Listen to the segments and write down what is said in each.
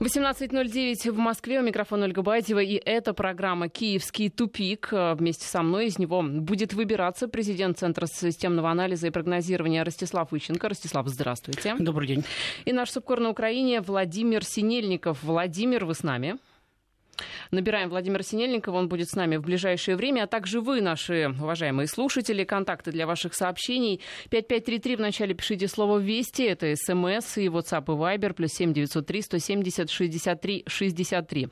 18.09 в Москве. У микрофона Ольга Бадьева. И это программа «Киевский тупик». Вместе со мной из него будет выбираться президент Центра системного анализа и прогнозирования Ростислав Ищенко. Ростислав, здравствуйте. Добрый день. И наш субкор на Украине Владимир Синельников. Владимир, вы с нами? Набираем Владимира Синельникова, он будет с нами в ближайшее время, а также вы, наши уважаемые слушатели. Контакты для ваших сообщений 5533 в начале пишите слово «Вести», это СМС и WhatsApp и Viber, плюс 7903 170 63 63.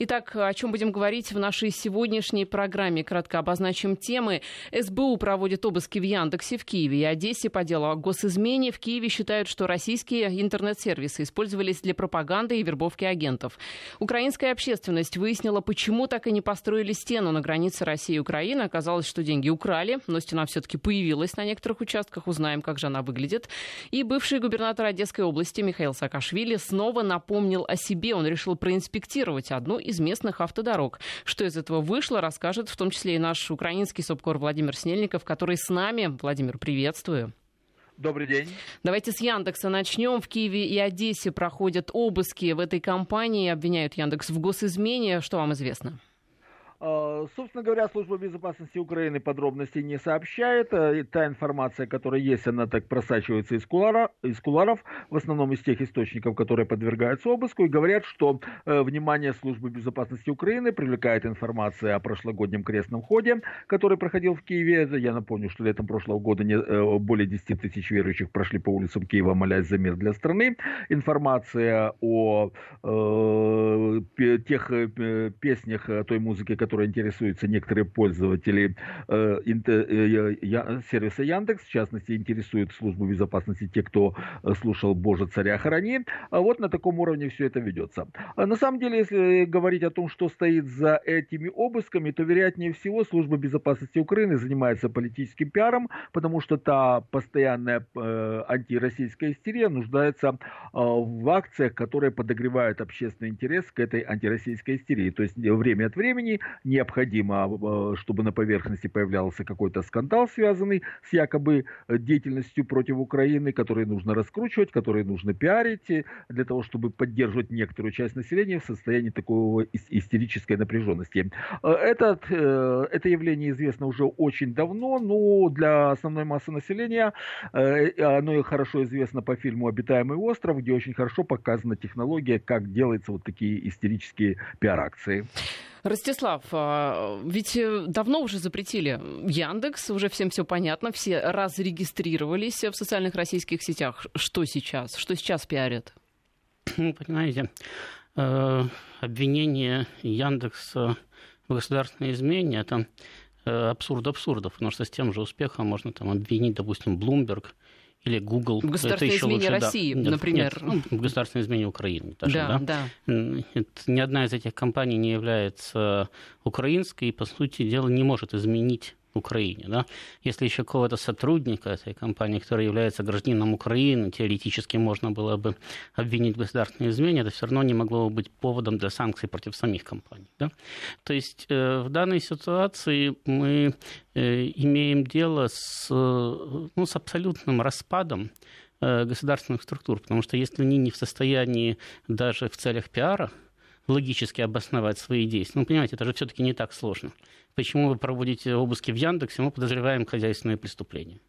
Итак, о чем будем говорить в нашей сегодняшней программе? Кратко обозначим темы. СБУ проводит обыски в Яндексе в Киеве и Одессе по делу о госизмене. В Киеве считают, что российские интернет-сервисы использовались для пропаганды и вербовки агентов. Украинская общественность выяснила выяснила, почему так и не построили стену на границе России и Украины. Оказалось, что деньги украли, но стена все-таки появилась на некоторых участках. Узнаем, как же она выглядит. И бывший губернатор Одесской области Михаил Саакашвили снова напомнил о себе. Он решил проинспектировать одну из местных автодорог. Что из этого вышло, расскажет в том числе и наш украинский субкор Владимир Снельников, который с нами. Владимир, приветствую. Добрый день. Давайте с Яндекса начнем. В Киеве и Одессе проходят обыски в этой компании. Обвиняют Яндекс в госизмене. Что вам известно? А, собственно говоря, служба безопасности Украины подробностей не сообщает. Э, та информация, которая есть, она так просачивается из, кулара, из куларов, в основном из тех источников, которые подвергаются обыску, и говорят, что э, внимание службы безопасности Украины привлекает информация о прошлогоднем крестном ходе, который проходил в Киеве. Я напомню, что летом прошлого года э, более 10 тысяч верующих прошли по улицам Киева, молясь за мир для страны. Информация о э, тех э, песнях, той музыке, которой интересуются некоторые пользователи э, э, я, сервиса Яндекс, в частности, интересует службу безопасности те, кто э, слушал «Боже, царя храни». А вот на таком уровне все это ведется. А на самом деле, если говорить о том, что стоит за этими обысками, то, вероятнее всего, служба безопасности Украины занимается политическим пиаром, потому что та постоянная э, антироссийская истерия нуждается э, в акциях, которые подогревают общественный интерес к этой антироссийской истерии. То есть время от времени необходимо, а, чтобы на поверхности появлялся какой-то скандал, связанный с якобы деятельностью против Украины, который нужно раскручивать, который нужно пиарить, для того, чтобы поддерживать некоторую часть населения в состоянии такого истерической напряженности. Э, этот, э, это явление известно уже очень давно, но для основной массы населения э, оно хорошо известно по фильму «Обитаемый остров», где очень хорошо показана технология, как делаются вот такие истерические пиар-акции. Ростислав, а, ведь э, давно уже запретили Яндекс, уже всем все понятно, все разрегистрировались в социальных российских сетях. Что сейчас? Что сейчас пиарят? Ну, понимаете, э, обвинение Яндекса в государственной измене – это э, абсурд абсурдов, потому что с тем же успехом можно там обвинить, допустим, Bloomberg или Google. Государственное это изменение лучше, России, да. например. Нет, ну, государственное изменение Украины. Даже, да, да. да. Ни одна из этих компаний не является украинской и, по сути дела, не может изменить Украине. Да? Если еще какого-то сотрудника этой компании, который является гражданином Украины, теоретически можно было бы обвинить в государственной измене, это все равно не могло бы быть поводом для санкций против самих компаний. Да? То есть э, в данной ситуации мы э, имеем дело с, ну, с абсолютным распадом э, государственных структур, потому что если они не в состоянии даже в целях пиара логически обосновать свои действия. Ну, понимаете, это же все-таки не так сложно. Почему вы проводите обыски в Яндексе? Мы подозреваем хозяйственные преступления.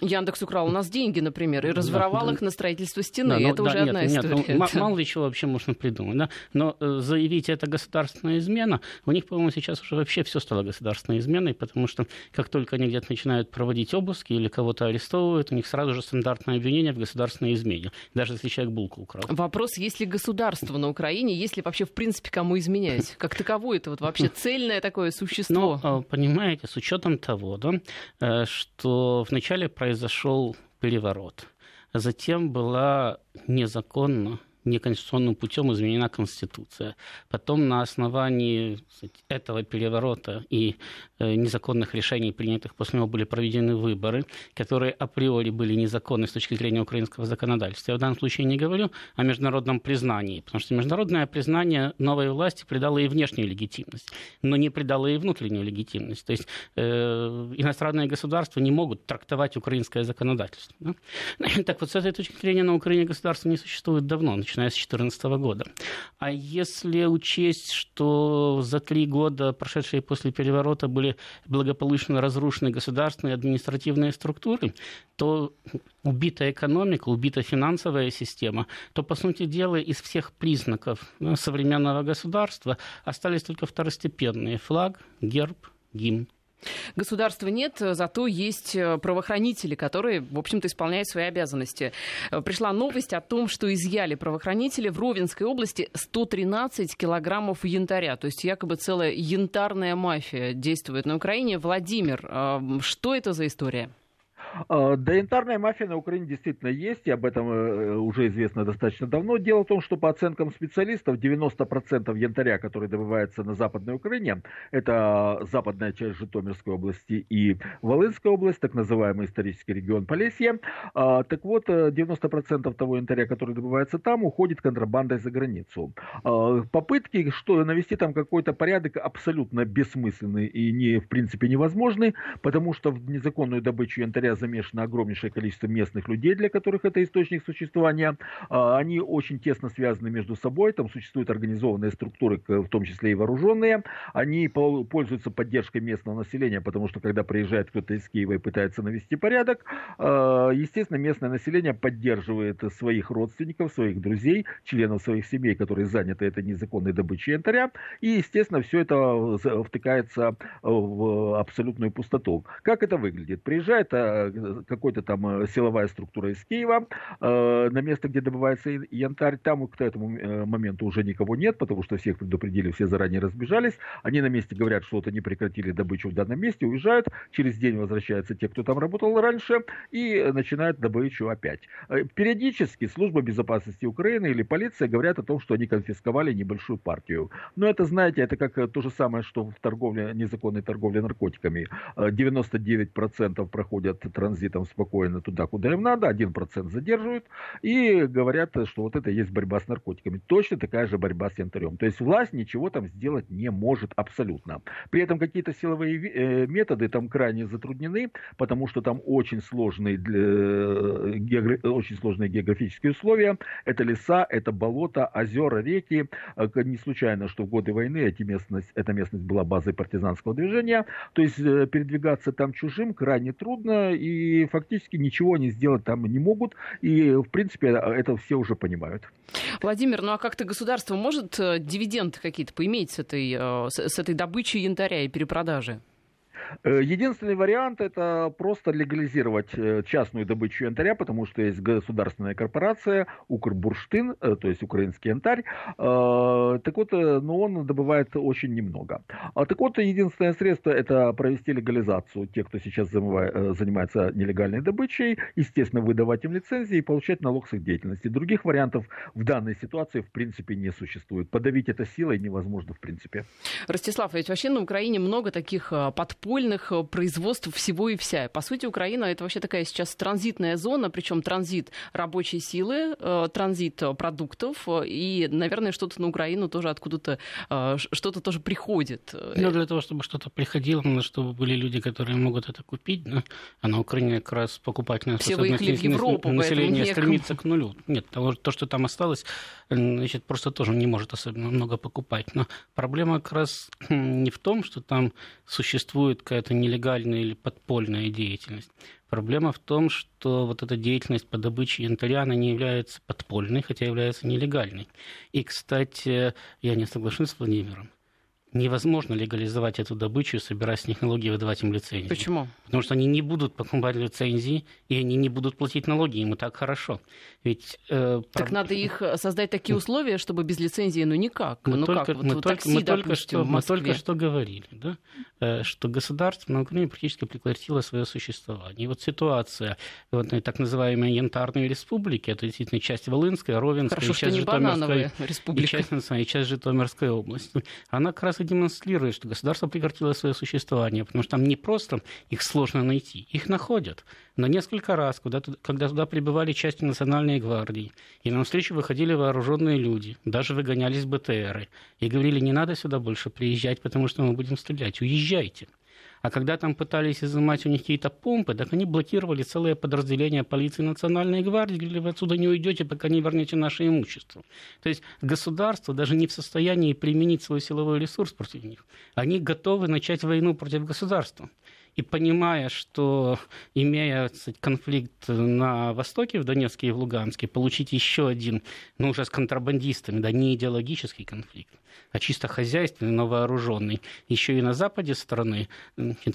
Яндекс украл у нас деньги, например, и разворовал да, их на строительство стены. Да, ну, это да, уже нет, одна нет, история. Ну, мало ли чего вообще можно придумать. Да? Но э, заявить это государственная измена, у них, по-моему, сейчас уже вообще все стало государственной изменой, потому что как только они где-то начинают проводить обыски или кого-то арестовывают, у них сразу же стандартное обвинение в государственной измене, даже если человек булку украл. Вопрос, есть ли государство на Украине, есть ли вообще в принципе кому изменять? Как таковое это вот вообще цельное такое существо? Ну, понимаете, с учетом того, да, э, что вначале произошел переворот. Затем была незаконно неконституционным путем изменена Конституция. Потом на основании этого переворота и незаконных решений, принятых после него, были проведены выборы, которые априори были незаконны с точки зрения украинского законодательства. Я в данном случае не говорю о международном признании, потому что международное признание новой власти придало и внешнюю легитимность, но не придало и внутреннюю легитимность. То есть э, иностранные государства не могут трактовать украинское законодательство. Да? Так вот, с этой точки зрения на Украине государство не существует давно, начиная с 2014 года. А если учесть, что за три года, прошедшие после переворота, были благополучно разрушены государственные административные структуры, то убита экономика, убита финансовая система, то, по сути дела, из всех признаков ну, современного государства остались только второстепенные – флаг, герб, гимн. Государства нет, зато есть э, правоохранители, которые, в общем-то, исполняют свои обязанности. Э, пришла новость о том, что изъяли правоохранители в Ровенской области 113 килограммов янтаря. То есть якобы целая янтарная мафия действует на Украине. Владимир, э, что это за история? А, да, янтарная мафия на Украине действительно есть, и об этом э, уже известно достаточно давно. Дело в том, что по оценкам специалистов 90% янтаря, который добывается на Западной Украине, это западная часть Житомирской области и Волынской области, так называемый исторический регион Полесье. А, так вот, 90% того янтаря, который добывается там, уходит контрабандой за границу. А, попытки что, навести там какой-то порядок абсолютно бессмысленны и не, в принципе невозможны, потому что в незаконную добычу янтаря замешано огромнейшее количество местных людей, для которых это источник существования. А, они очень тесно связаны между собой, там существуют организованные структуры, в том числе и вооруженные. Они пользуются поддержкой местного населения, потому что когда приезжает кто-то из Киева и пытается навести порядок, а, естественно, местное население поддерживает своих родственников, своих друзей, членов своих семей, которые заняты этой незаконной добычей янтаря. И, естественно, все это втыкается в абсолютную пустоту. Как это выглядит? Приезжает а, какой-то там э, силовая структура из Киева, э, на место, где добывается янтарь, там к этому э, моменту уже никого нет, потому что всех предупредили, все заранее разбежались, они на месте говорят, что вот они прекратили добычу в данном месте, уезжают, через день возвращаются те, кто там работал раньше, и начинают добычу опять. Периодически служба безопасности Украины или полиция говорят о том, что они конфисковали небольшую партию. Но это, знаете, это как то же самое, что в торговле, незаконной торговле наркотиками. 99% проходят транзитом спокойно туда, куда им надо, 1% задерживают и говорят, что вот это есть борьба с наркотиками. Точно такая же борьба с янтарем. То есть власть ничего там сделать не может абсолютно. При этом какие-то силовые э, методы там крайне затруднены, потому что там очень сложные, э, очень сложные географические условия. Это леса, это болота, озера, реки. Э, не случайно, что в годы войны эти местность, эта местность была базой партизанского движения. То есть передвигаться там чужим крайне трудно, и фактически ничего они сделать там не могут, и, в принципе, это все уже понимают. Владимир, ну а как-то государство может э, дивиденды какие-то поиметь с этой, э, с этой добычей янтаря и перепродажи? Э, единственный вариант это просто легализировать э, частную добычу янтаря, потому что есть государственная корпорация Укрбурштин, э, то есть украинский янтарь. Так вот, но он добывает очень немного. А так вот, единственное средство это провести легализацию тех, кто сейчас занимается нелегальной добычей, естественно, выдавать им лицензии и получать налог с их деятельности. Других вариантов в данной ситуации в принципе не существует. Подавить это силой невозможно в принципе. Ростислав, ведь вообще на Украине много таких подпольных подпольных э, производств всего и вся. По сути, Украина это вообще такая сейчас транзитная зона, причем транзит рабочей силы, э, транзит э, продуктов, и, наверное, что-то на Украину тоже откуда-то что-то тоже приходит. Ну, для того, чтобы что-то приходило, надо, чтобы были люди, которые могут это купить, да? а на Украине как раз покупательная Все способность Европу, населения стремится к нулю. Нет, того, то, что там осталось, значит, просто тоже не может особенно много покупать. Но проблема как раз не в том, что там существует какая-то нелегальная или подпольная деятельность. Проблема в том, что вот эта деятельность по добыче янтаря, она не является подпольной, хотя является нелегальной. И, кстати, я не соглашусь с Владимиром невозможно легализовать эту добычу, собирать с них налоги и выдавать им лицензии. Почему? Потому что они не будут покупать лицензии, и они не будут платить налоги, им и так хорошо. Ведь, э, так проб... надо их э, создать такие условия, чтобы без лицензии, ну никак. Мы ну только, как, мы, вот, только, такси, мы, допустим, только что, мы только что говорили, да? Э, что государство на Украине практически прекратило свое существование. И вот ситуация вот, так называемой Янтарной республики, это действительно часть Волынской, Ровенской, Хорошо, часть Житомирской, и часть, и часть Житомирской области. Она как раз и демонстрирует, что государство прекратило свое существование, потому что там не просто их сложно найти, их находят. Но несколько раз, когда, когда туда прибывали части национальной гвардии, и на встречу выходили вооруженные люди, даже выгонялись БТРы, и говорили, не надо сюда больше приезжать, потому что мы будем стрелять, уезжайте. А когда там пытались изымать у них какие-то помпы, так они блокировали целое подразделение полиции национальной гвардии, говорили, вы отсюда не уйдете, пока не вернете наше имущество. То есть государство даже не в состоянии применить свой силовой ресурс против них. Они готовы начать войну против государства. И понимая, что имея кстати, конфликт на Востоке, в Донецке и в Луганске, получить еще один, ну уже с контрабандистами, да, не идеологический конфликт, а чисто хозяйственный, но вооруженный, еще и на западе страны,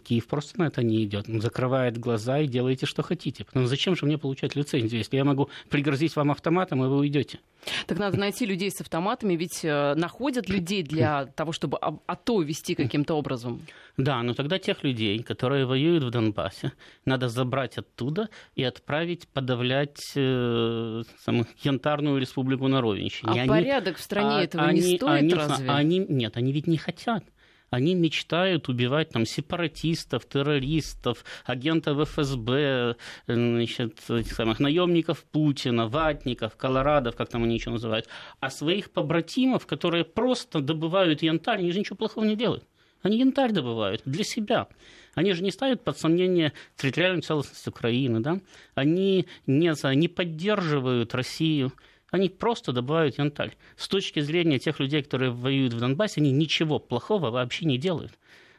Киев просто на это не идет. Он закрывает глаза и делаете, что хотите. Потому зачем же мне получать лицензию, если я могу пригрозить вам автоматом, и вы уйдете? Так надо найти людей с автоматами, ведь э, находят людей для того, чтобы АТО вести каким-то образом. Да, но тогда тех людей, которые воюют в Донбассе, надо забрать оттуда и отправить подавлять э, саму Янтарную республику на Ровенщине. А они, порядок в стране а, этого они, не стоит они, разве? Они, нет, они ведь не хотят они мечтают убивать там сепаратистов, террористов, агентов ФСБ, значит, этих самых наемников Путина, ватников, колорадов, как там они еще называют, а своих побратимов, которые просто добывают янтарь, они же ничего плохого не делают. Они янтарь добывают для себя. Они же не ставят под сомнение территориальную целостность Украины, да? Они не, не поддерживают Россию. Они просто добывают янтарь. С точки зрения тех людей, которые воюют в Донбассе, они ничего плохого вообще не делают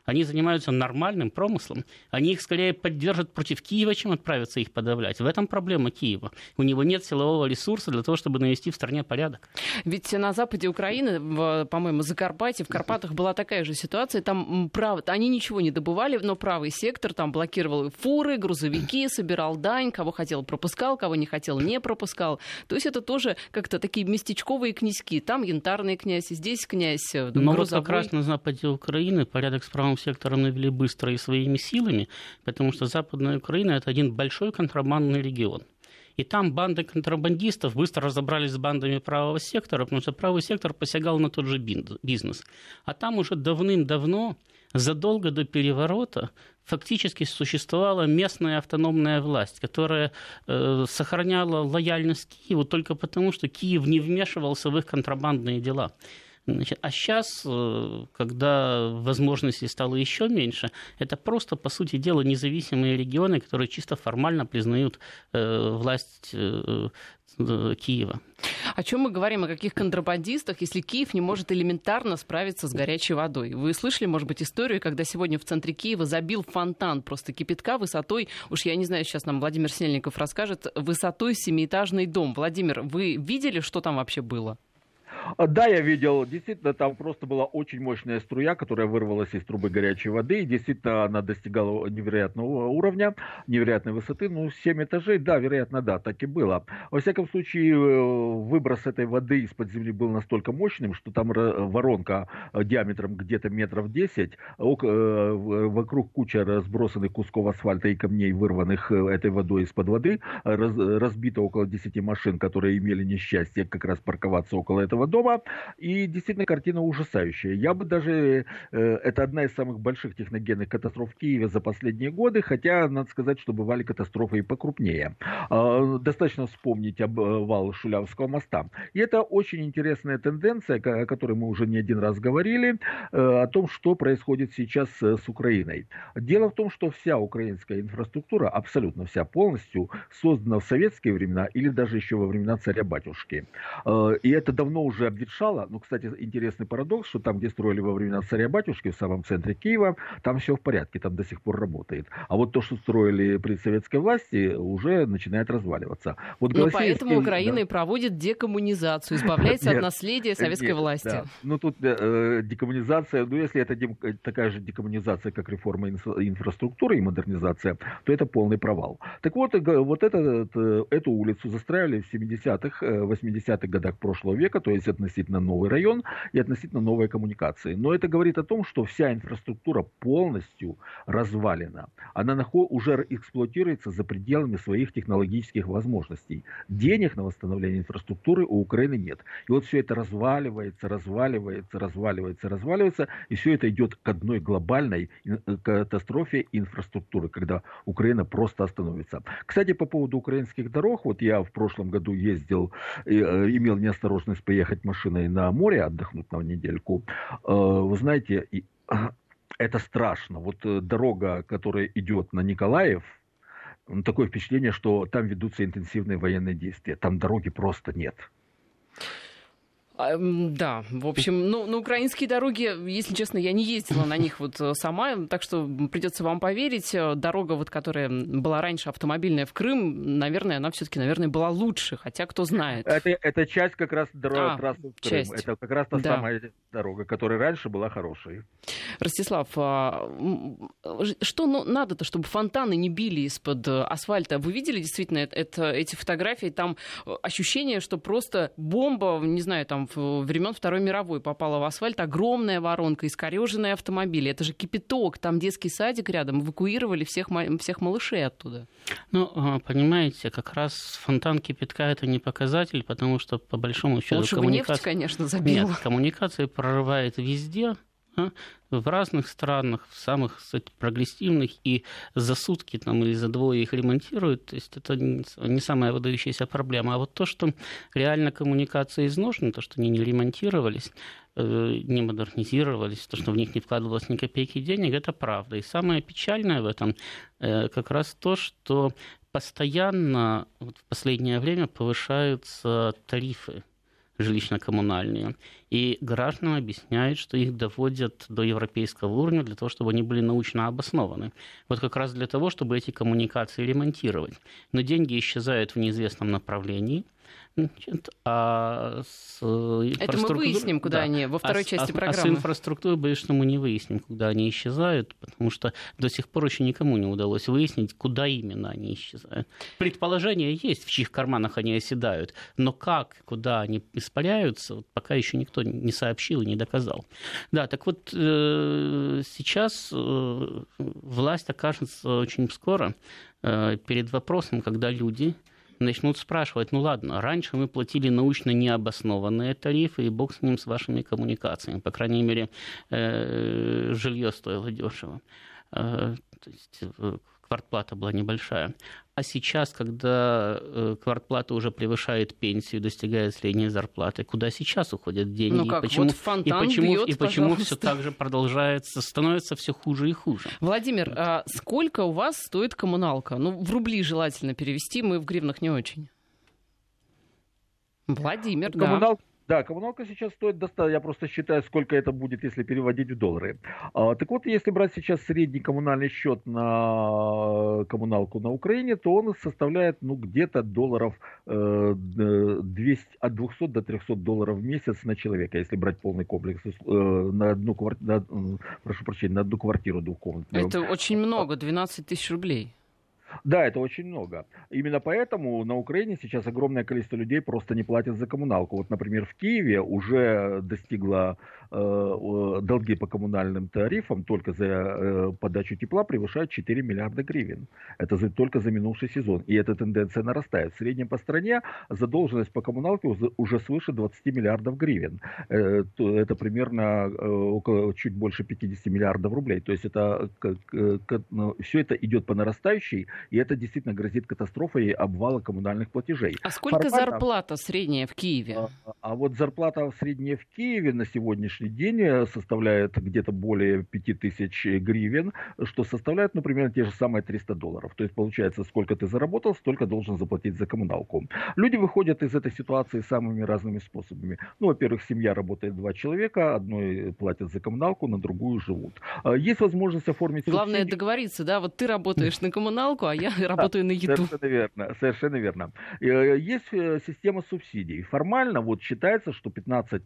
они занимаются нормальным промыслом, они их скорее поддержат против Киева, чем отправятся их подавлять. В этом проблема Киева. У него нет силового ресурса для того, чтобы навести в стране порядок. Ведь на западе Украины, в, по-моему, Закарпатье, в Карпатах была такая же ситуация. Там прав... они ничего не добывали, но правый сектор там блокировал фуры, грузовики, собирал дань, кого хотел пропускал, кого не хотел не пропускал. То есть это тоже как-то такие местечковые князьки. Там янтарный князь, здесь князь э, Но вот как раз на западе Украины порядок с правым правым сектором навели быстро и своими силами, потому что Западная Украина – это один большой контрабандный регион. И там банды контрабандистов быстро разобрались с бандами правого сектора, потому что правый сектор посягал на тот же бизнес. А там уже давным-давно, задолго до переворота, фактически существовала местная автономная власть, которая э, сохраняла лояльность Киеву только потому, что Киев не вмешивался в их контрабандные дела. Значит, а сейчас, э, когда возможностей стало еще меньше, это просто, по сути дела, независимые регионы, которые чисто формально признают э, власть э, Киева. О чем мы говорим, о каких контрабандистах, если Киев не может элементарно справиться с горячей водой? Вы слышали, может быть, историю, когда сегодня в центре Киева забил фонтан просто кипятка высотой, уж я не знаю, сейчас нам Владимир Снельников расскажет, высотой семиэтажный дом. Владимир, вы видели, что там вообще было? А, да, я видел, действительно, там просто была очень мощная струя, которая вырвалась из трубы горячей воды, и действительно она достигала невероятного уровня, невероятной высоты, ну, 7 этажей, да, вероятно, да, так и было. Во всяком случае, э, выброс этой воды из-под земли был настолько мощным, что там воронка э, диаметром где-то метров 10, э, вокруг куча разбросанных кусков асфальта и камней, вырванных этой водой из-под воды, разбито около 10 машин, которые имели несчастье как раз парковаться около этого дома. И действительно картина ужасающая. Я бы даже... Э, это одна из самых больших техногенных катастроф в Киеве за последние годы, хотя, надо сказать, что бывали катастрофы и покрупнее. А, достаточно вспомнить обвал Шулявского моста. И это очень интересная тенденция, о которой мы уже не один раз говорили, э, о том, что происходит сейчас э, с Украиной. Дело в том, что вся украинская инфраструктура, абсолютно вся полностью, создана в советские времена или даже еще во времена царя-батюшки. И это давно уже уже обветшала. Ну, кстати, интересный парадокс, что там, где строили во времена царя-батюшки, в самом центре Киева, там все в порядке, там до сих пор работает. А вот то, что строили при советской власти, уже начинает разваливаться. Вот ну, поэтому Украина да. и проводит декоммунизацию, избавляется от наследия советской власти. Ну, тут э, декоммунизация, ну, если это дем, такая же декоммунизация, как реформа инфраструктуры и модернизация, то это полный провал. Так вот, вот э, эту улицу застраивали в 70-х, 80-х э, годах прошлого века, то есть относительно новый район и относительно новые коммуникации. Но это говорит о том, что вся инфраструктура полностью развалена. Она уже эксплуатируется за пределами своих технологических возможностей. Денег на восстановление инфраструктуры у Украины нет. И вот все это разваливается, разваливается, разваливается, разваливается, и все это идет к одной глобальной э, катастрофе инфраструктуры, когда Украина просто остановится. Кстати, по поводу украинских дорог, вот я в прошлом году ездил, э, имел неосторожность поехать машиной на море, отдохнуть на недельку, э, вы знаете, это страшно. Вот дорога, которая идет на Николаев, такое впечатление, что там ведутся интенсивные военные действия. Там дороги просто нет. А, да, в общем, ну, на украинские дороги, если честно, я не ездила на них вот э, сама, так что придется вам поверить. Э, дорога, вот, которая была раньше автомобильная в Крым, наверное, она все-таки, наверное, была лучше, хотя кто знает. Это, это часть как раз дорога а, трассы в Крым. Часть. Это как раз та да. самая дорога, которая раньше была хорошей. Ростислав, а, что ну, надо-то, чтобы фонтаны не били из-под э, асфальта? Вы видели действительно это, эти фотографии? Там ощущение, что просто бомба, не знаю, там времен Второй мировой попала в асфальт, огромная воронка, искореженные автомобили. Это же кипяток, там детский садик рядом, эвакуировали всех, всех малышей оттуда. Ну, а, понимаете, как раз фонтан кипятка это не показатель, потому что по большому счету Лучше коммуникация... нефть, конечно, забила. Нет, коммуникация прорывает везде? В разных странах, в самых кстати, прогрессивных, и за сутки там, или за двое их ремонтируют. То есть это не самая выдающаяся проблема. А вот то, что реально коммуникация изношена, то, что они не ремонтировались, э, не модернизировались, то, что в них не вкладывалось ни копейки денег, это правда. И самое печальное в этом э, как раз то, что постоянно вот в последнее время повышаются тарифы жилищно-коммунальные. И гражданам объясняют, что их доводят до европейского уровня для того, чтобы они были научно обоснованы. Вот как раз для того, чтобы эти коммуникации ремонтировать. Но деньги исчезают в неизвестном направлении – Значит, а с Это мы выясним, куда да. они во второй а, части а, программы. А с инфраструктурой, боюсь, что мы не выясним, куда они исчезают, потому что до сих пор еще никому не удалось выяснить, куда именно они исчезают. Предположения есть, в чьих карманах они оседают, но как, куда они испаряются, пока еще никто не сообщил и не доказал. Да, так вот, э, сейчас э, власть окажется очень скоро э, перед вопросом, когда люди начнут спрашивать, ну ладно, раньше мы платили научно необоснованные тарифы, и бог с ним, с вашими коммуникациями. По крайней мере, э, жилье стоило дешево. Э, то есть э, квартплата была небольшая. А сейчас, когда э, квартплата уже превышает пенсию, достигает средней зарплаты, куда сейчас уходят деньги? Ну как, и почему, вот и почему, бьет, и почему все так же продолжается, становится все хуже и хуже? Владимир, а сколько у вас стоит коммуналка? Ну, в рубли желательно перевести, мы в гривнах не очень. Владимир, Коммунал... да. Да, коммуналка сейчас стоит достаточно, я просто считаю, сколько это будет, если переводить в доллары. А, так вот, если брать сейчас средний коммунальный счет на коммуналку на Украине, то он составляет ну, где-то долларов э, 200, от 200 до 300 долларов в месяц на человека, если брать полный комплекс э, на одну квартиру, прошу прощения, на одну квартиру двухкомнатную. Это очень много, 12 тысяч рублей. Да, это очень много. Именно поэтому на Украине сейчас огромное количество людей просто не платят за коммуналку. Вот, например, в Киеве уже достигла Э, долги по коммунальным тарифам только за э, подачу тепла превышают 4 миллиарда гривен. Это за, только за минувший сезон. И эта тенденция нарастает. В среднем по стране задолженность по коммуналке уже свыше 20 миллиардов гривен. Э, это примерно около чуть больше 50 миллиардов рублей. То есть это, ну, все это идет по нарастающей, и это действительно грозит катастрофой обвала коммунальных платежей. А сколько Формально, зарплата средняя в Киеве? А, а вот зарплата средняя в Киеве на сегодняшний сегодняшний день составляет где-то более 5000 гривен, что составляет, например, те же самые 300 долларов. То есть получается, сколько ты заработал, столько должен заплатить за коммуналку. Люди выходят из этой ситуации самыми разными способами. Ну, во-первых, семья работает два человека, одной платят за коммуналку, на другую живут. А, есть возможность оформить... Главное субсидии. договориться, да? Вот ты работаешь на коммуналку, а я работаю на еду. Совершенно верно, совершенно верно. Э, есть э, система субсидий. Формально вот считается, что 15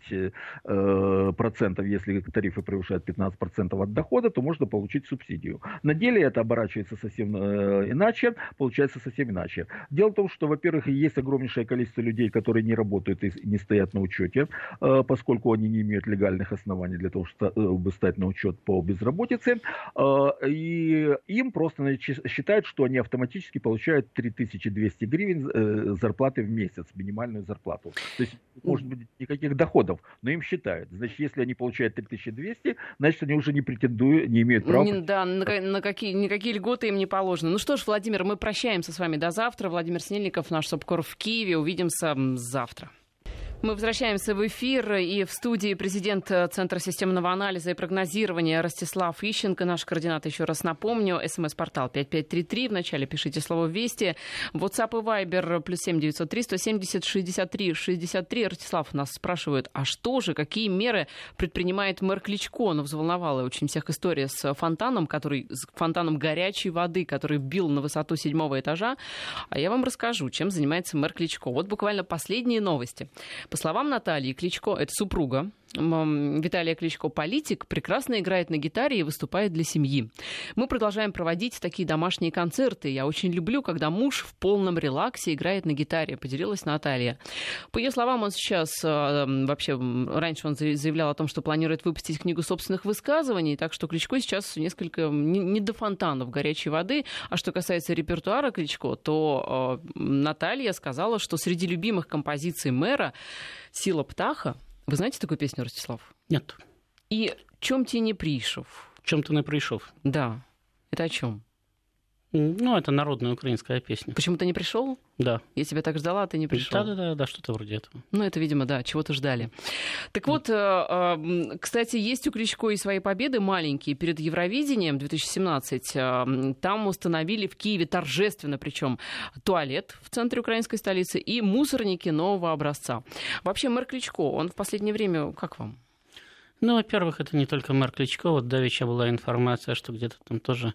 процентов, если тарифы превышают 15% от дохода, то можно получить субсидию. На деле это оборачивается совсем э, иначе, получается совсем иначе. Дело в том, что, во-первых, есть огромнейшее количество людей, которые не работают и не стоят на учете, э, поскольку они не имеют легальных оснований для того, чтобы стать на учет по безработице. Э, и им просто считают, что они автоматически получают 3200 гривен зарплаты в месяц, минимальную зарплату. То есть, может быть, никаких доходов, но им считают. Значит, если они получают 3200, значит, они уже не претендуют, не имеют права. Да, на, на какие, никакие льготы им не положены. Ну что ж, Владимир, мы прощаемся с вами до завтра. Владимир Снельников, наш СОПКОР в Киеве. Увидимся завтра. Мы возвращаемся в эфир, и в студии президент Центра системного анализа и прогнозирования Ростислав Ищенко. Наш координат, еще раз напомню, смс-портал 5533. Вначале пишите слово «Вести». WhatsApp и Viber плюс 7903 170 63 63. Ростислав нас спрашивает, а что же, какие меры предпринимает мэр Кличко? Ну, взволновала очень всех история с фонтаном, который, с фонтаном горячей воды, который бил на высоту седьмого этажа. А я вам расскажу, чем занимается мэр Кличко. Вот буквально последние новости. По словам Натальи Кличко, это супруга Виталия Кличко политик, прекрасно играет на гитаре и выступает для семьи. Мы продолжаем проводить такие домашние концерты. Я очень люблю, когда муж в полном релаксе играет на гитаре, поделилась Наталья. По ее словам, он сейчас э, вообще раньше он заявлял о том, что планирует выпустить книгу собственных высказываний, так что Кличко сейчас несколько не, до фонтанов горячей воды. А что касается репертуара Кличко, то э, Наталья сказала, что среди любимых композиций мэра «Сила птаха» Вы знаете такую песню, Ростислав? Нет. И «Чем ти не пришел»? «Чем ты не пришел»? Да. Это о чем? Ну, это народная украинская песня. Почему ты не пришел? Да. Я тебя так ждала, а ты не пришел. Да, да, да, да, что-то вроде этого. Ну, это, видимо, да, чего-то ждали. Так вот, э, э, кстати, есть у Кличко и свои победы маленькие. Перед Евровидением 2017 э, там установили в Киеве торжественно, причем туалет в центре украинской столицы и мусорники нового образца. Вообще, мэр Кличко, он в последнее время, как вам? Ну, во-первых, это не только мэр Кличко. Вот давеча была информация, что где-то там тоже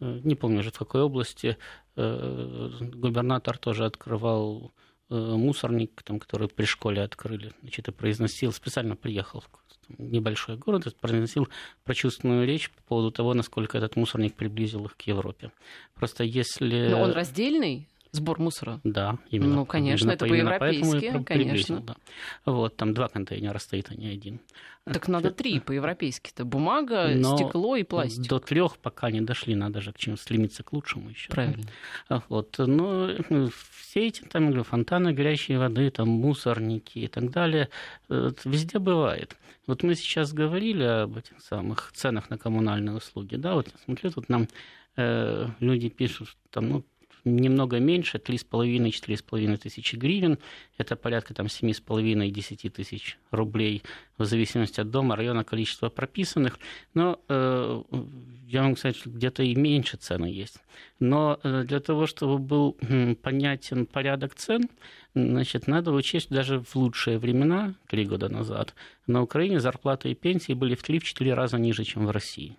не помню уже в какой области, э, губернатор тоже открывал э, мусорник, там, который при школе открыли, значит, и произносил, специально приехал в небольшой город, произносил прочувственную речь по поводу того, насколько этот мусорник приблизил их к Европе. Просто если... Но он раздельный? Сбор мусора? Да, именно. Ну, конечно, именно, это по-европейски, конечно. Да. Вот, там два контейнера стоит, а не один. Так надо три по-европейски-то. Бумага, Но стекло и пластик. До трех пока не дошли, надо же к чему стремиться к лучшему еще. Правильно. Вот. Но ну, все эти там, говорю, фонтаны горячей воды, там мусорники и так далее, везде бывает. Вот мы сейчас говорили об этих самых ценах на коммунальные услуги, да, вот смотрю, тут нам э, люди пишут, там, ну, немного меньше, 3,5-4,5 тысячи гривен. Это порядка там 7,5-10 тысяч рублей в зависимости от дома, района, количества прописанных. Но э, я могу сказать, что где-то и меньше цены есть. Но э, для того, чтобы был понятен порядок цен, значит, надо учесть даже в лучшие времена, три года назад, на Украине зарплаты и пенсии были в 3-4 раза ниже, чем в России.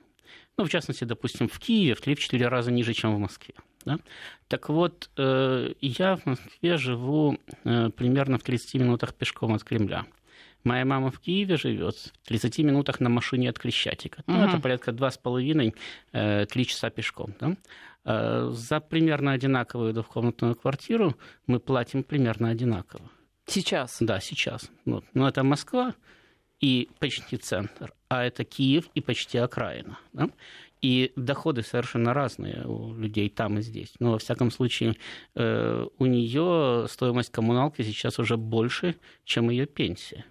Ну, в частности, допустим, в Киеве в 3-4 раза ниже, чем в Москве. Да? Так вот, э, я в Москве живу э, примерно в 30 минутах пешком от Кремля. Моя мама в Киеве живет в 30 минутах на машине от Крещатика. Ну, это порядка 2,5-3 э, часа пешком. Да? За примерно одинаковую двухкомнатную квартиру мы платим примерно одинаково. Сейчас? Да, сейчас. Вот. Но это Москва и почти центр, а это Киев и почти окраина. Да? И доходы совершенно разные у людей там и здесь. Но, во всяком случае, э, у нее стоимость коммуналки сейчас уже больше, чем ее пенсия.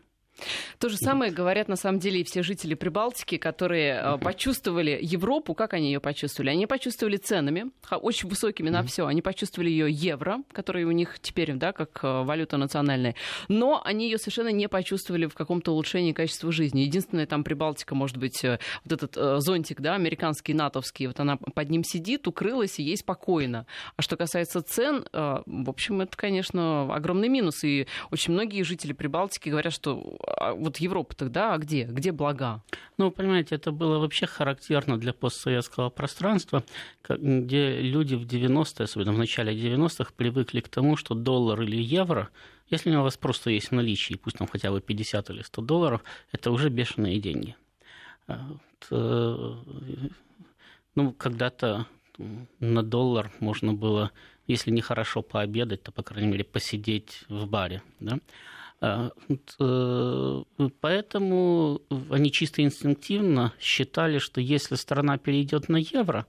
То же самое говорят на самом деле и все жители Прибалтики, которые uh-huh. почувствовали Европу. Как они ее почувствовали? Они почувствовали ценами, очень высокими на uh-huh. все. Они почувствовали ее евро, который у них теперь, да, как э, валюта национальная. Но они ее совершенно не почувствовали в каком-то улучшении качества жизни. Единственное, там Прибалтика, может быть, э, вот этот зонтик, да, американский, натовский, вот она под ним сидит, укрылась и ей спокойно. А что касается цен, в общем, это, конечно, огромный минус. И очень многие жители Прибалтики говорят, что вот Европа-то, да, а где? Где блага? Ну, понимаете, это было вообще характерно для постсоветского пространства, где люди в 90-е, особенно в начале 90-х, привыкли к тому, что доллар или евро, если у вас просто есть в наличии, пусть там хотя бы 50 или 100 долларов, это уже бешеные деньги. А э, ну, когда-то на доллар можно было, если не хорошо пообедать, то, по крайней мере, посидеть в баре. Да? А, э, поэтому они чисто инстинктивно считали, что если страна перейдет на евро,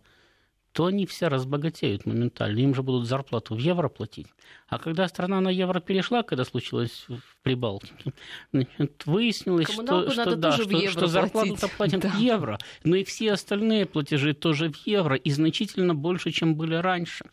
то они все разбогатеют моментально. Им же будут зарплату в евро платить. А когда страна на евро перешла, когда случилось в Прибалтике, значит, выяснилось, что, что, да, что, что зарплату-то платят да. в евро, но и все остальные платежи тоже в евро, и значительно больше, чем были раньше.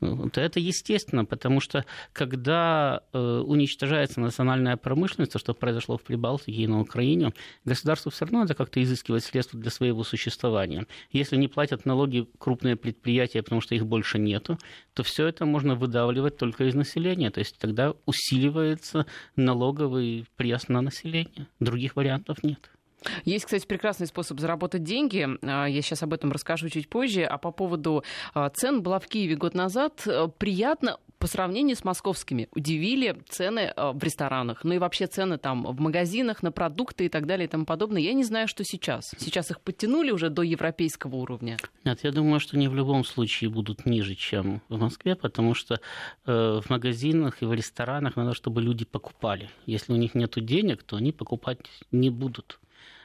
Вот это естественно, потому что когда э, уничтожается национальная промышленность, то, что произошло в Прибалтике и на Украине, государству все равно надо как-то изыскивать средства для своего существования. Если не платят налоги крупные предприятия, потому что их больше нету, то все это можно выдавливать только из населения. То есть тогда усиливается налоговый пресс на население. Других вариантов нет. Есть, кстати, прекрасный способ заработать деньги. А, я сейчас об этом расскажу чуть позже. А по поводу а, цен была в Киеве год назад. Приятно по сравнению с московскими удивили цены э, в ресторанах, ну и вообще цены там в магазинах на продукты и так далее и тому подобное. Я не знаю, что сейчас. Сейчас их подтянули уже до европейского уровня. Нет, я думаю, что они в любом случае будут ниже, чем в Москве, потому что э, в магазинах и в ресторанах надо, чтобы люди покупали. Если у них нет денег, то они покупать не будут.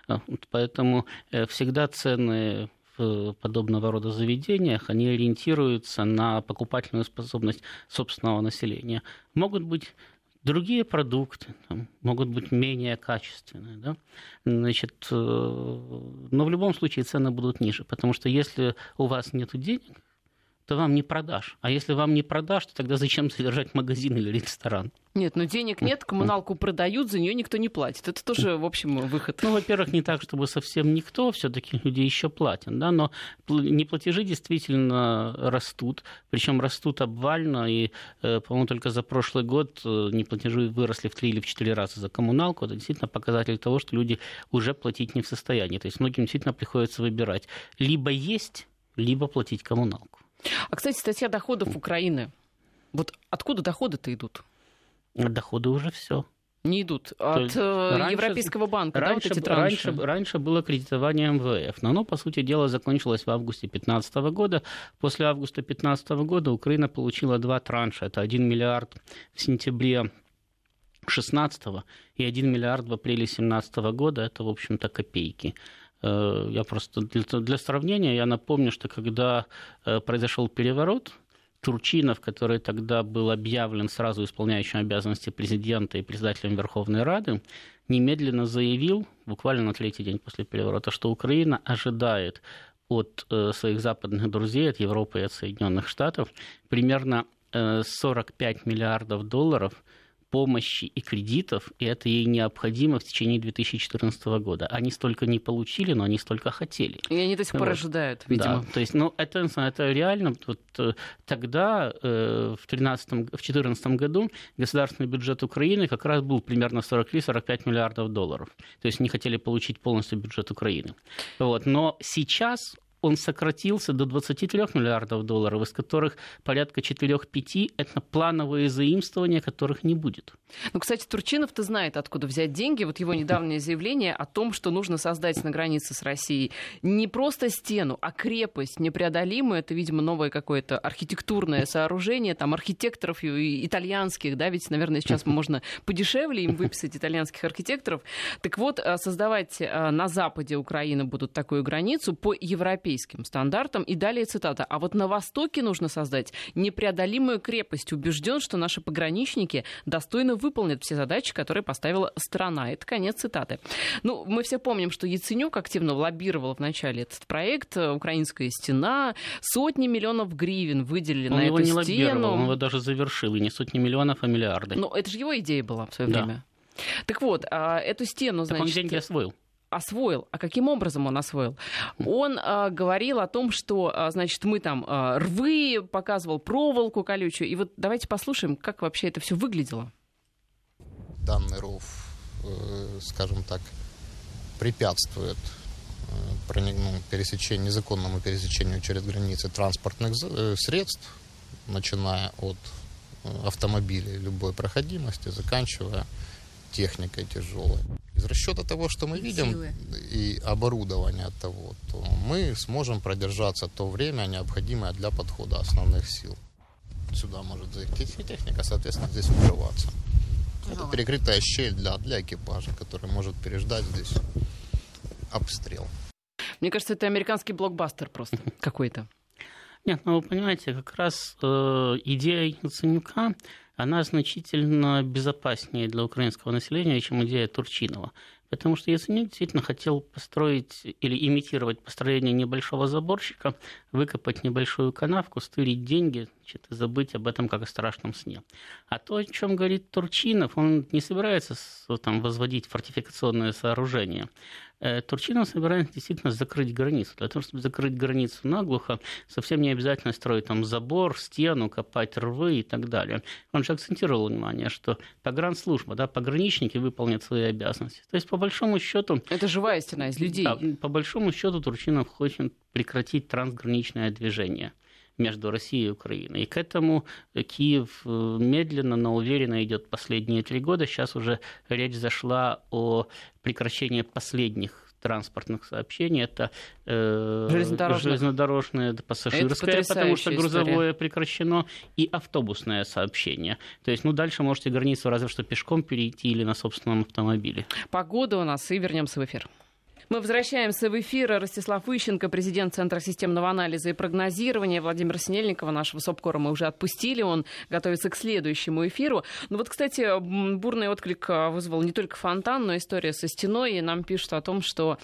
Э, поэтому э, всегда цены в подобного рода заведениях, они ориентируются на покупательную способность собственного населения. Могут быть другие продукты, там, могут быть менее качественные. Да? Значит, э, но в любом случае цены будут ниже, потому что если у вас нет денег, то вам не продашь. А если вам не продашь, то тогда зачем содержать магазин или ресторан? Нет, но денег нет, коммуналку продают, за нее никто не платит. Это тоже, в общем, выход. Ну, во-первых, не так, чтобы совсем никто, все-таки люди еще платят, да, но неплатежи действительно растут, причем растут обвально, и, э, по-моему, только за прошлый год э, неплатежи выросли в три или в четыре раза за коммуналку. Это действительно показатель того, что люди уже платить не в состоянии. То есть многим действительно приходится выбирать. Либо есть, либо платить коммуналку. А, кстати, статья доходов Украины. Вот откуда доходы-то идут? Доходы уже все не идут от э, раньше, Европейского банка, раньше, да, вот эти раньше, раньше было кредитование МВФ, но оно, по сути дела, закончилось в августе 2015 года. После августа 2015 года Украина получила два транша. Это 1 миллиард в сентябре 2016 и 1 миллиард в апреле 2017 года. Это, в общем-то, копейки. Э, я просто для, сравнения, я напомню, что когда э, произошел переворот, Турчинов, который тогда был объявлен сразу исполняющим обязанности президента и председателем Верховной Рады, немедленно заявил, буквально на третий день после переворота, что Украина ожидает от э, своих западных друзей, от Европы и от Соединенных Штатов, примерно 45 миллиардов долларов – помощи и кредитов, и это ей необходимо в течение 2014 года. Они столько не получили, но они столько хотели. И они до сих пор вот. ожидают, видимо. Да, то есть, ну, это, это реально, вот, э, тогда, э, в 2014 году, государственный бюджет Украины как раз был примерно 43-45 миллиардов долларов. То есть, не хотели получить полностью бюджет Украины. Вот. Но сейчас он сократился до 23 миллиардов долларов, из которых порядка 4-5 – это плановые заимствования, которых не будет. Ну, кстати, Турчинов-то знает, откуда взять деньги. Вот его недавнее заявление о том, что нужно создать на границе с Россией не просто стену, а крепость непреодолимую. Это, видимо, новое какое-то архитектурное сооружение, там, архитекторов итальянских, да, ведь, наверное, сейчас можно подешевле им выписать итальянских архитекторов. Так вот, э, создавать э, на западе Украины будут такую границу по европейским стандартам. И далее цитата. А вот на востоке нужно создать непреодолимую крепость. Убежден, что наши пограничники достойны выполнит все задачи, которые поставила страна. Это конец цитаты. Ну, мы все помним, что Яценюк активно лоббировал в начале этот проект. Украинская стена. Сотни миллионов гривен выделили он на его эту не стену. Он его даже завершил. И не сотни миллионов, а миллиарды. Ну, это же его идея была в свое да. время. Так вот, а, эту стену, так значит... он деньги освоил освоил. А каким образом он освоил? Он а, говорил о том, что, а, значит, мы там а, рвы, показывал проволоку колючую. И вот давайте послушаем, как вообще это все выглядело данный ров, э, скажем так, препятствует э, ну, пересечению, незаконному пересечению через границы транспортных э, средств, начиная от автомобилей любой проходимости, заканчивая техникой тяжелой. Из расчета того, что мы видим, Силы. и оборудования того, то мы сможем продержаться то время, необходимое для подхода основных сил. Сюда может зайти техника, соответственно, здесь укрываться. Это перекрытая щель для, для экипажа, который может переждать здесь обстрел. Мне кажется, это американский блокбастер просто какой-то. Нет, ну вы понимаете, как раз э, идея Яценюка, она значительно безопаснее для украинского населения, чем идея Турчинова. Потому что Яценюк действительно хотел построить или имитировать построение небольшого заборщика, выкопать небольшую канавку, стырить деньги значит, и забыть об этом как о страшном сне. А то, о чем говорит Турчинов, он не собирается там, возводить фортификационное сооружение. Э, Турчинов собирается действительно закрыть границу. Для того, чтобы закрыть границу наглухо, совсем не обязательно строить там забор, стену, копать рвы и так далее. Он же акцентировал внимание, что погранслужба, да, пограничники выполнят свои обязанности. То есть, по большому счету... Это живая стена из людей. Да, по большому счету Турчинов хочет прекратить трансграничное движение между Россией и Украиной. И к этому Киев э, медленно, но уверенно идет последние три года. Сейчас уже речь зашла о прекращении последних транспортных сообщений. Это э, железнодорожное, пассажирское, потому что грузовое история. прекращено, и автобусное сообщение. То есть, ну, дальше можете границу разве что пешком перейти или на собственном автомобиле. Погода у нас, и вернемся в эфир. Мы возвращаемся в эфир. Ростислав Ищенко, президент Центра системного анализа и прогнозирования. Владимира Синельникова, нашего СОПКОРа, мы уже отпустили. Он готовится к следующему эфиру. Ну вот, кстати, бурный отклик а, вызвал не только фонтан, но история со стеной. И нам пишут о том, что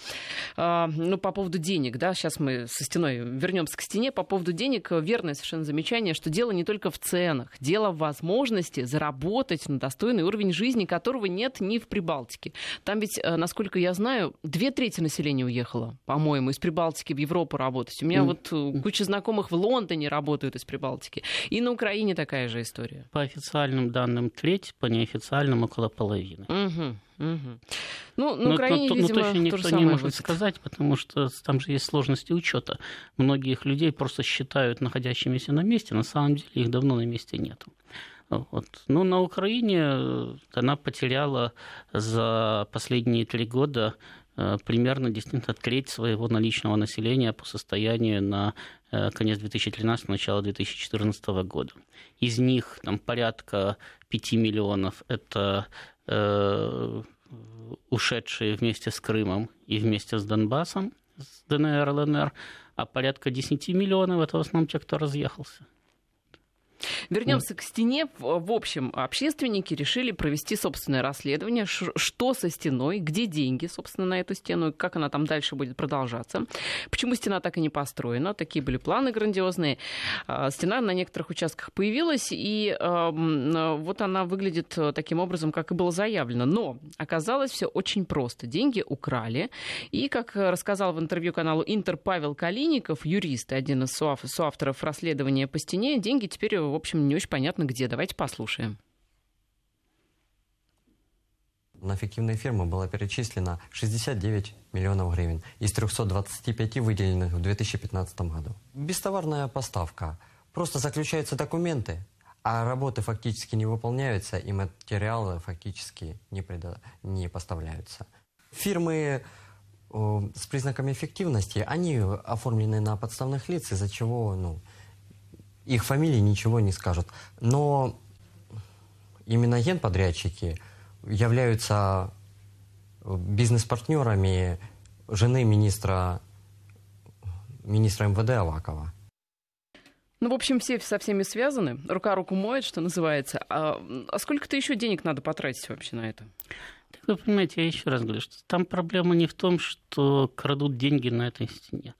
э, ну, по поводу денег, да, сейчас мы со стеной вернемся к стене. По поводу денег верное совершенно замечание, что дело не только в ценах. Дело в возможности заработать на достойный уровень жизни, которого нет ни в Прибалтике. Там ведь, э, насколько я знаю, две трети трети населения уехало, по-моему, из Прибалтики в Европу работать. У меня mm. вот э, куча знакомых в Лондоне работают из Прибалтики. И на Украине такая же история. По официальным данным треть, по неофициальным около половины. Угу. Угу. Ну, на Украине, но, видимо, но точно никто не может будет. сказать, потому что там же есть сложности учета. Многих людей просто считают находящимися на месте, на самом деле их давно на месте нету. Вот. Ну, на Украине э, она потеряла за последние три года примерно действительно треть своего наличного населения по состоянию на э, конец 2013 начало 2014 года. Из них там, порядка 5 миллионов – это э, ушедшие вместе с Крымом и вместе с Донбассом, с ДНР, ЛНР, а порядка 10 миллионов – это в основном те, кто разъехался. Вернемся к стене. В общем, общественники решили провести собственное расследование, что со стеной, где деньги, собственно, на эту стену, как она там дальше будет продолжаться. Почему стена так и не построена? Такие были планы грандиозные. А, стена на некоторых участках появилась, и вот она выглядит таким образом, как и было заявлено. Но оказалось все очень просто. Деньги украли, и, как рассказал в интервью каналу Интер Павел Калиников, юрист, один из соавторов расследования по стене, деньги теперь в общем, не очень понятно где. Давайте послушаем. На фиктивные фирмы было перечислено 69 миллионов гривен из 325 выделенных в 2015 году. Бестоварная поставка. Просто заключаются документы, а работы фактически не выполняются, и материалы фактически не, предо... не поставляются. Фирмы э, с признаками эффективности, они оформлены на подставных лиц, из-за чего ну, их фамилии ничего не скажут. Но именно генподрядчики являются бизнес-партнерами жены министра, министра МВД Авакова. Ну, в общем, все со всеми связаны. Рука руку моет, что называется. А, а сколько-то еще денег надо потратить вообще на это? вы понимаете, я еще раз говорю, что там проблема не в том, что крадут деньги на этой стене.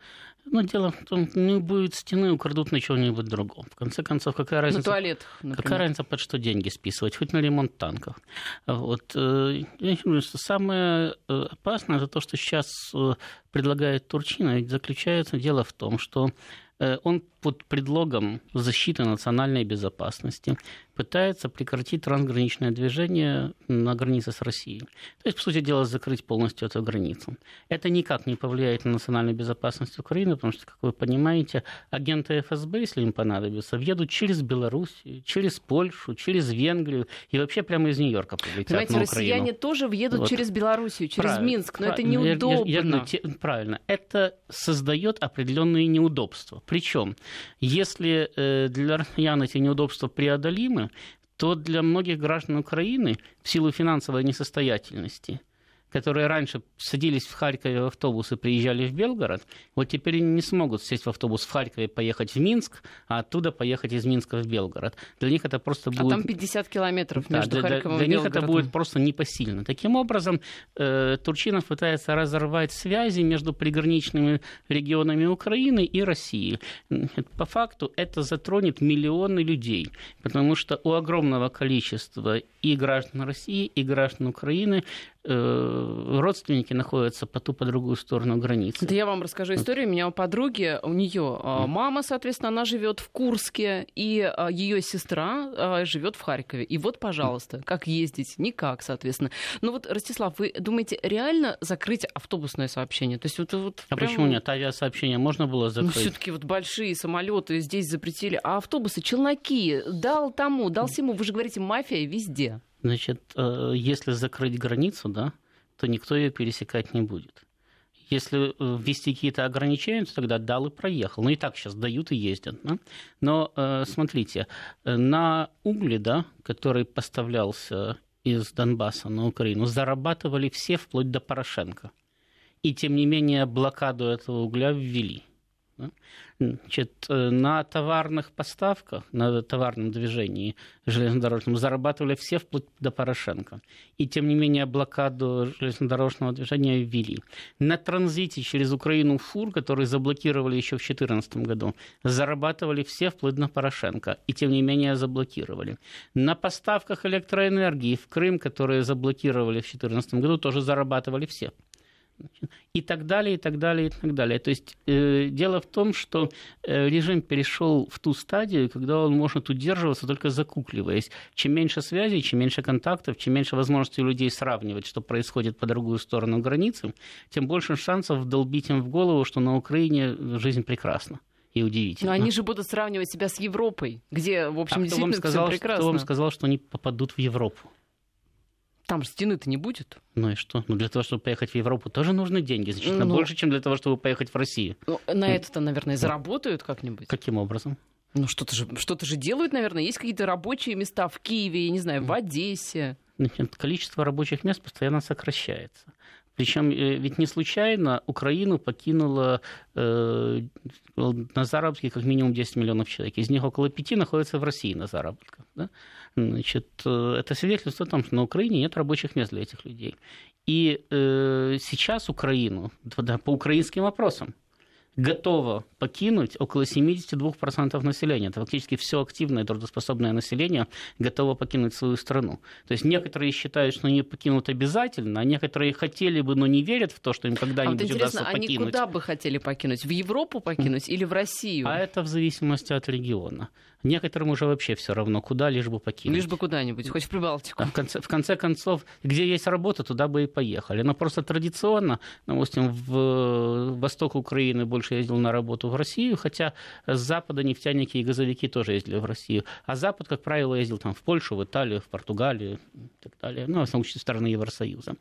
Но дело в том, не будет стены, украдут на чего-нибудь другом. В конце концов, какая разница? На туалет, например. Какая разница, под что деньги списывать? Хоть на ремонт танков. Вот. Э, я думаю, что самое э, опасное за то, что сейчас э, предлагает Турчина, ведь заключается дело в том, что он под предлогом защиты национальной безопасности пытается прекратить трансграничное движение на границе с Россией. То есть, по сути дела, закрыть полностью эту границу. Это никак не повлияет на национальную безопасность Украины, потому что, как вы понимаете, агенты ФСБ, если им понадобится, въедут через Беларусь, через Польшу, через Венгрию и вообще прямо из Нью-Йорка прилетят Понимаете, на Украину. россияне тоже въедут вот. через Белоруссию, через правильно, Минск, но это неудобно. Я, я, я, правильно. Это создает определенные неудобства. Причем, если э, для россиян эти неудобства преодолимы, то для многих граждан Украины в силу финансовой несостоятельности которые раньше садились в Харькове в автобус и приезжали в Белгород, вот теперь они не смогут сесть в автобус в Харькове и поехать в Минск, а оттуда поехать из Минска в Белгород. Для них это просто будет... А там 50 километров между да, Харьковом для, для и Белгородом. них это будет просто непосильно. Таким образом, э, Турчинов пытается разорвать связи между приграничными регионами Украины и России. По факту это затронет миллионы людей, потому что у огромного количества и граждан России, и граждан Украины родственники находятся по ту, по другую сторону границы. Да я вам расскажу историю. У меня у подруги, у нее а, мама, соответственно, она живет в Курске, и а, ее сестра живет в Харькове. И вот, пожалуйста, как ездить? Никак, соответственно. Ну вот, Ростислав, вы думаете, реально закрыть автобусное сообщение? То есть вот, вот а почему нет? Авиасообщение можно было ну, закрыть? Ну, все-таки вот большие самолеты здесь запретили, а автобусы, челноки, дал тому, дал всему. Вы же говорите, мафия везде. Значит, э, если закрыть границу, да, то никто ее пересекать не будет. Если э, ввести какие-то ограничения, то тогда дал и проехал. Ну и так сейчас дают и ездят. Да? Но э, смотрите, на угле, да, который поставлялся из Донбасса на Украину, зарабатывали все вплоть до Порошенко. И тем не менее блокаду этого угля ввели. Значит, э, на товарных поставках, на товарном движении железнодорожном зарабатывали все вплоть до Порошенко. И тем не менее блокаду железнодорожного движения ввели. На транзите через Украину фур, который заблокировали еще в 2014 году, зарабатывали все вплоть до Порошенко. И тем не менее заблокировали. На поставках электроэнергии в Крым, которые заблокировали в 2014 году, тоже зарабатывали все и так далее, и так далее, и так далее. То есть э, дело в том, что э, режим перешел в ту стадию, когда он может удерживаться только закукливаясь. Чем меньше связей, чем меньше контактов, чем меньше возможностей у людей сравнивать, что происходит по другую сторону границы, тем больше шансов долбить им в голову, что на Украине жизнь прекрасна и удивительно. Но они же будут сравнивать себя с Европой, где, в общем, а действительно сказал, все прекрасно. Кто вам сказал, что они попадут в Европу? Там же стены-то не будет. Ну и что? Ну для того, чтобы поехать в Европу, тоже нужны деньги. Значительно ну, больше, чем для того, чтобы поехать в Россию. Ну, на это-то, наверное, заработают как-нибудь. Каким образом? Ну, что-то же, что-то же делают, наверное. Есть какие-то рабочие места в Киеве, я не знаю, в Одессе. Нет, количество рабочих мест постоянно сокращается. Причем э, ведь не случайно Украину покинуло э, на заработки как минимум 10 миллионов человек. Из них около 5 находятся в России на заработках. Да? Значит, э, это свидетельство о том, что на Украине нет рабочих мест для этих людей. И э, сейчас Украину, да, по украинским вопросам, готово покинуть около 72% населения. Это фактически все активное трудоспособное население готово покинуть свою страну. То есть некоторые считают, что они покинут обязательно, а некоторые хотели бы, но не верят в то, что им когда-нибудь а вот удастся покинуть. Они куда бы хотели покинуть? В Европу покинуть или в Россию? А это в зависимости от региона. Некоторым уже вообще все равно, куда, лишь бы покинуть. Лишь бы куда-нибудь, хоть в Прибалтику. А в, конце, в конце концов, где есть работа, туда бы и поехали. Но просто традиционно, допустим, в восток Украины больше ездил на работу в Россию, хотя с запада нефтяники и газовики тоже ездили в Россию. А запад, как правило, ездил там в Польшу, в Италию, в Португалию и так далее. Ну, в основном, страны Евросоюза.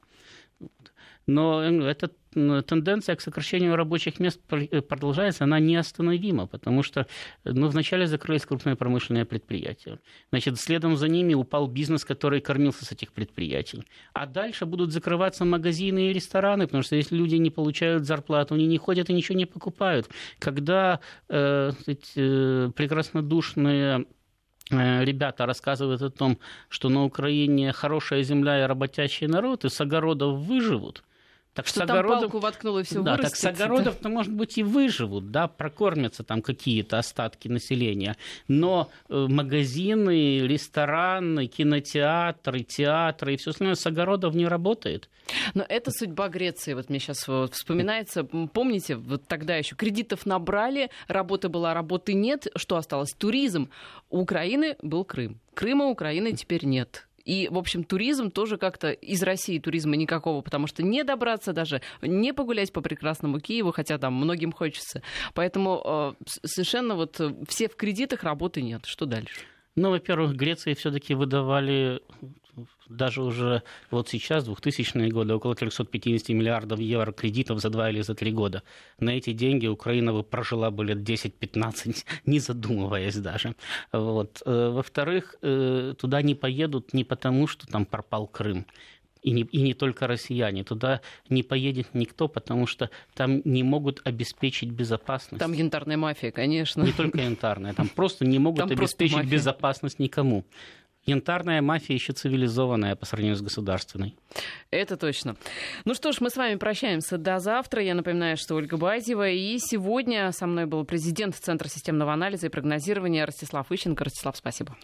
Но э, эта тенденция к сокращению рабочих мест э, продолжается, она неостановима, потому что ну, вначале закрылись крупные промышленные предприятия. Значит, следом за ними упал бизнес, который кормился с этих предприятий. А дальше будут закрываться магазины и рестораны, потому что если люди не получают зарплату, они не ходят и ничего не покупают. Когда э, эти, э, прекраснодушные э, ребята рассказывают о том, что на Украине хорошая земля и работящий народ, и с огородов выживут – так что там огородов... палку воткнул и все Да, так с огородов-то, может быть, и выживут, да, прокормятся там какие-то остатки населения. Но э, магазины, рестораны, кинотеатры, театры и все остальное с огородов не работает. Но это судьба Греции. Вот мне сейчас вспоминается. Помните, вот тогда еще кредитов набрали, работы была, работы нет. Что осталось? Туризм. У Украины был Крым. Крыма Украины теперь нет. И, в общем, туризм тоже как-то из России туризма никакого, потому что не добраться даже, не погулять по прекрасному Киеву, хотя там многим хочется. Поэтому э, совершенно вот э, все в кредитах, работы нет. Что дальше? Ну, во-первых, Греции все-таки выдавали даже уже вот сейчас, 2000-е годы, около 350 миллиардов евро кредитов за два или за три года. На эти деньги Украина бы прожила бы лет 10-15, не задумываясь даже. Вот. Э, во-вторых, э, туда не поедут не потому, что там пропал Крым. и не, и не только россияне. Туда не поедет никто, потому что там не могут обеспечить безопасность. Там янтарная мафия, конечно. Не только янтарная, там просто не могут там обеспечить безопасность никому. Янтарная мафия еще цивилизованная по сравнению с государственной. Это точно. Ну что ж, мы с вами прощаемся до завтра. Я напоминаю, что Ольга Базева. И сегодня со мной был президент Центра системного анализа и прогнозирования Ростислав Ищенко. Ростислав, спасибо.